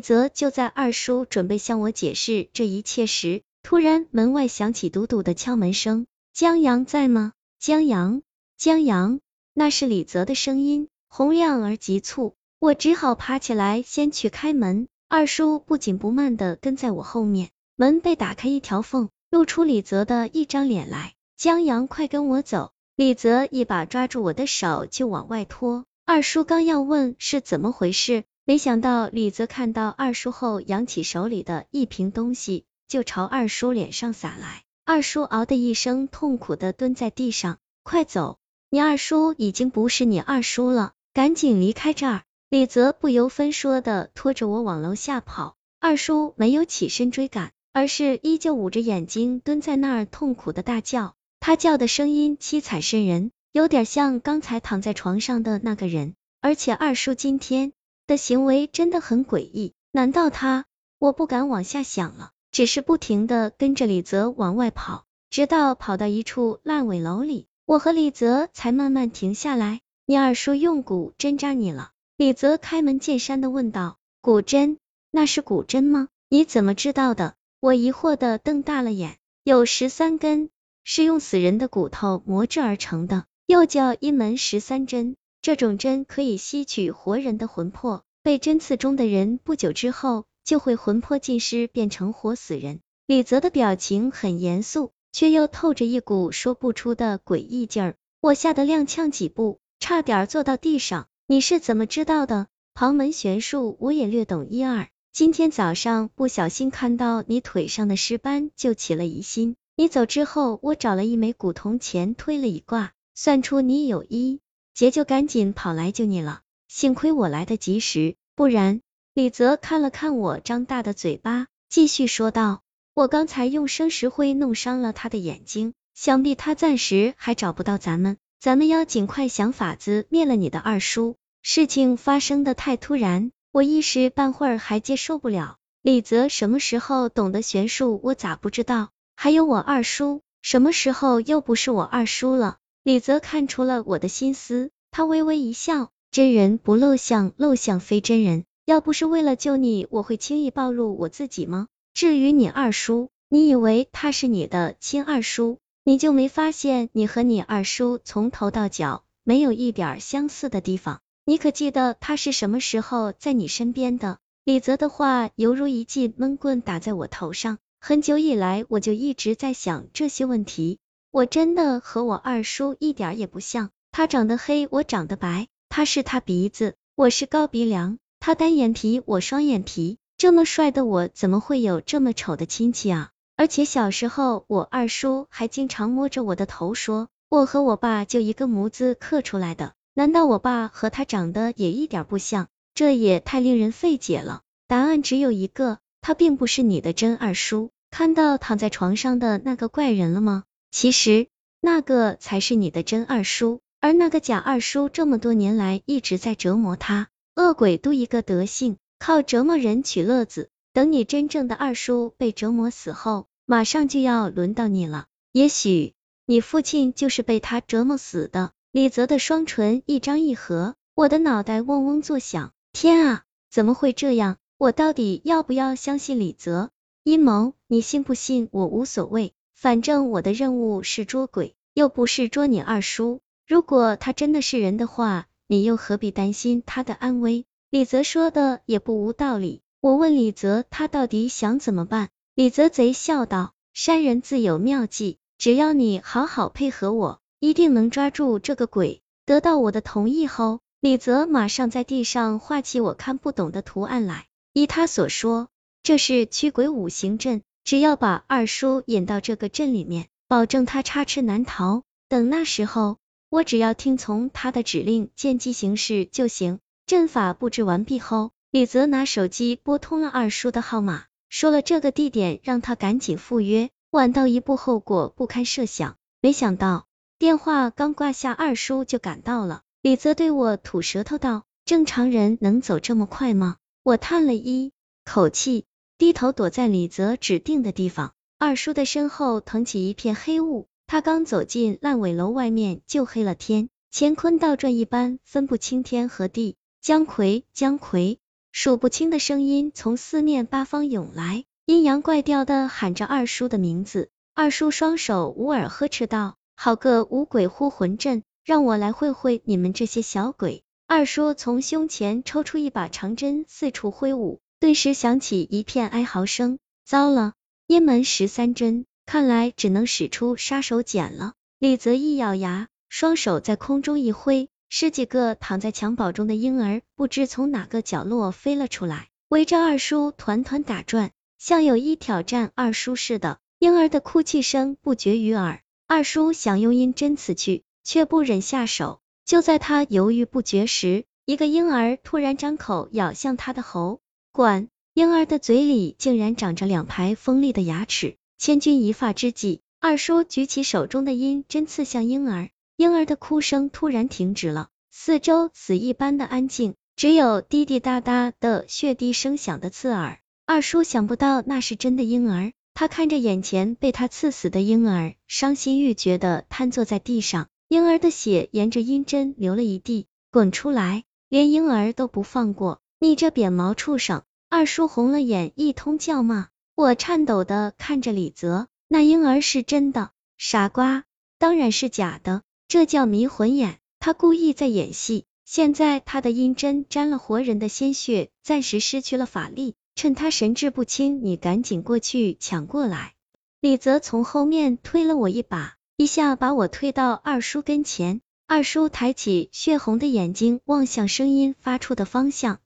则就在二叔准备向我解释这一切时，突然门外响起嘟嘟的敲门声。江阳在吗？江阳，江阳，那是李泽的声音，洪亮而急促。我只好爬起来，先去开门。二叔不紧不慢的跟在我后面，门被打开一条缝，露出李泽的一张脸来。江阳，快跟我走！李泽一把抓住我的手就往外拖。二叔刚要问是怎么回事，没想到李泽看到二叔后，扬起手里的一瓶东西，就朝二叔脸上洒来。二叔嗷的一声，痛苦的蹲在地上。快走！你二叔已经不是你二叔了，赶紧离开这儿！李泽不由分说的拖着我往楼下跑。二叔没有起身追赶，而是依旧捂着眼睛蹲在那儿，痛苦的大叫。他叫的声音凄惨渗人。有点像刚才躺在床上的那个人，而且二叔今天的行为真的很诡异。难道他？我不敢往下想了，只是不停的跟着李泽往外跑，直到跑到一处烂尾楼里，我和李泽才慢慢停下来。你二叔用骨针扎你了？李泽开门见山的问道。骨针？那是骨针吗？你怎么知道的？我疑惑的瞪大了眼。有十三根，是用死人的骨头磨制而成的。又叫一门十三针，这种针可以吸取活人的魂魄，被针刺中的人不久之后就会魂魄尽失，变成活死人。李泽的表情很严肃，却又透着一股说不出的诡异劲儿，我吓得踉跄几步，差点坐到地上。你是怎么知道的？旁门玄术我也略懂一二，今天早上不小心看到你腿上的尸斑，就起了疑心。你走之后，我找了一枚古铜钱，推了一卦。算出你有一劫，就赶紧跑来救你了。幸亏我来得及时，不然……李泽看了看我张大的嘴巴，继续说道：“我刚才用生石灰弄伤了他的眼睛，想必他暂时还找不到咱们。咱们要尽快想法子灭了你的二叔。事情发生的太突然，我一时半会儿还接受不了。李泽什么时候懂得玄术，我咋不知道？还有我二叔，什么时候又不是我二叔了？”李泽看出了我的心思，他微微一笑，真人不露相，露相非真人。要不是为了救你，我会轻易暴露我自己吗？至于你二叔，你以为他是你的亲二叔，你就没发现你和你二叔从头到脚没有一点相似的地方？你可记得他是什么时候在你身边的？李泽的话犹如一记闷棍打在我头上，很久以来我就一直在想这些问题。我真的和我二叔一点也不像，他长得黑，我长得白，他是他鼻子，我是高鼻梁，他单眼皮，我双眼皮，这么帅的我怎么会有这么丑的亲戚啊？而且小时候我二叔还经常摸着我的头说，我和我爸就一个模子刻出来的，难道我爸和他长得也一点不像？这也太令人费解了。答案只有一个，他并不是你的真二叔。看到躺在床上的那个怪人了吗？其实那个才是你的真二叔，而那个假二叔这么多年来一直在折磨他，恶鬼都一个德性，靠折磨人取乐子。等你真正的二叔被折磨死后，马上就要轮到你了。也许你父亲就是被他折磨死的。李泽的双唇一张一合，我的脑袋嗡嗡作响。天啊，怎么会这样？我到底要不要相信李泽阴谋？你信不信我无所谓。反正我的任务是捉鬼，又不是捉你二叔。如果他真的是人的话，你又何必担心他的安危？李泽说的也不无道理。我问李泽，他到底想怎么办？李泽贼笑道：山人自有妙计，只要你好好配合我，一定能抓住这个鬼。得到我的同意后，李泽马上在地上画起我看不懂的图案来。依他所说，这是驱鬼五行阵。只要把二叔引到这个阵里面，保证他插翅难逃。等那时候，我只要听从他的指令，见机行事就行。阵法布置完毕后，李泽拿手机拨通了二叔的号码，说了这个地点，让他赶紧赴约。晚到一步，后果不堪设想。没想到电话刚挂下，二叔就赶到了。李泽对我吐舌头道：“正常人能走这么快吗？”我叹了一口气。低头躲在李泽指定的地方，二叔的身后腾起一片黑雾，他刚走进烂尾楼外面就黑了天，乾坤倒转一般，分不清天和地。姜葵，姜葵，数不清的声音从四面八方涌来，阴阳怪调的喊着二叔的名字。二叔双手捂耳呵斥道：“好个五鬼呼魂阵，让我来会会你们这些小鬼。”二叔从胸前抽出一把长针，四处挥舞，顿时响起一片哀嚎声。糟了，阴门十三针，看来只能使出杀手锏了。李泽一咬牙，双手在空中一挥，十几个躺在襁褓中的婴儿不知从哪个角落飞了出来，围着二叔团团打转，像有意挑战二叔似的。婴儿的哭泣声不绝于耳，二叔想用阴针刺去，却不忍下手。就在他犹豫不决时，一个婴儿突然张口咬向他的喉管，婴儿的嘴里竟然长着两排锋利的牙齿。千钧一发之际，二叔举起手中的阴针刺向婴儿，婴儿的哭声突然停止了，四周死一般的安静，只有滴滴答答的血滴声响的刺耳。二叔想不到那是真的婴儿。他看着眼前被他刺死的婴儿，伤心欲绝的瘫坐在地上，婴儿的血沿着阴针流了一地，滚出来，连婴儿都不放过，你这扁毛畜生！二叔红了眼，一通叫骂。我颤抖的看着李泽，那婴儿是真的，傻瓜，当然是假的，这叫迷魂眼，他故意在演戏。现在他的阴针沾了活人的鲜血，暂时失去了法力。趁他神志不清，你赶紧过去抢过来。李泽从后面推了我一把，一下把我推到二叔跟前。二叔抬起血红的眼睛望向声音发出的方向，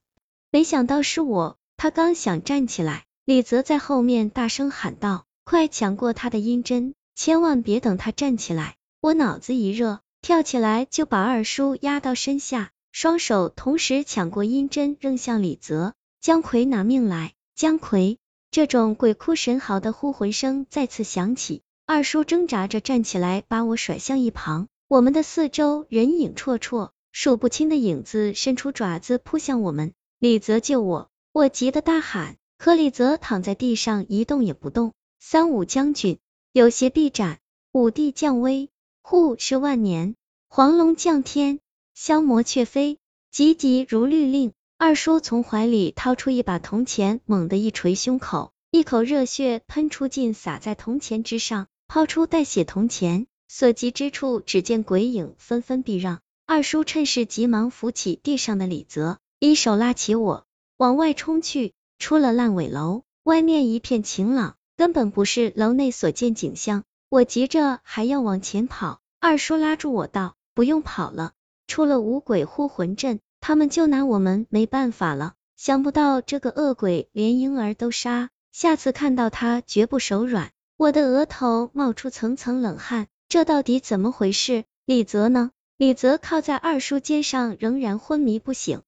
没想到是我。他刚想站起来，李泽在后面大声喊道：“快抢过他的阴针，千万别等他站起来！”我脑子一热，跳起来就把二叔压到身下，双手同时抢过阴针扔向李泽。姜奎拿命来！姜奎，这种鬼哭神嚎的呼魂声再次响起。二叔挣扎着站起来，把我甩向一旁。我们的四周人影绰绰，数不清的影子伸出爪子扑向我们。李泽救我！我急得大喊。可李泽躺在地上一动也不动。三五将军，有邪必斩。五帝降威，护是万年。黄龙降天，消魔却飞。急急如律令。二叔从怀里掏出一把铜钱，猛地一捶胸口，一口热血喷出尽，洒在铜钱之上，抛出带血铜钱，所及之处，只见鬼影纷纷避让。二叔趁势急忙扶起地上的李泽，一手拉起我往外冲去。出了烂尾楼，外面一片晴朗，根本不是楼内所见景象。我急着还要往前跑，二叔拉住我道：“不用跑了，出了五鬼护魂阵。”他们就拿我们没办法了。想不到这个恶鬼连婴儿都杀，下次看到他绝不手软。我的额头冒出层层冷汗，这到底怎么回事？李泽呢？李泽靠在二叔肩上，仍然昏迷不醒。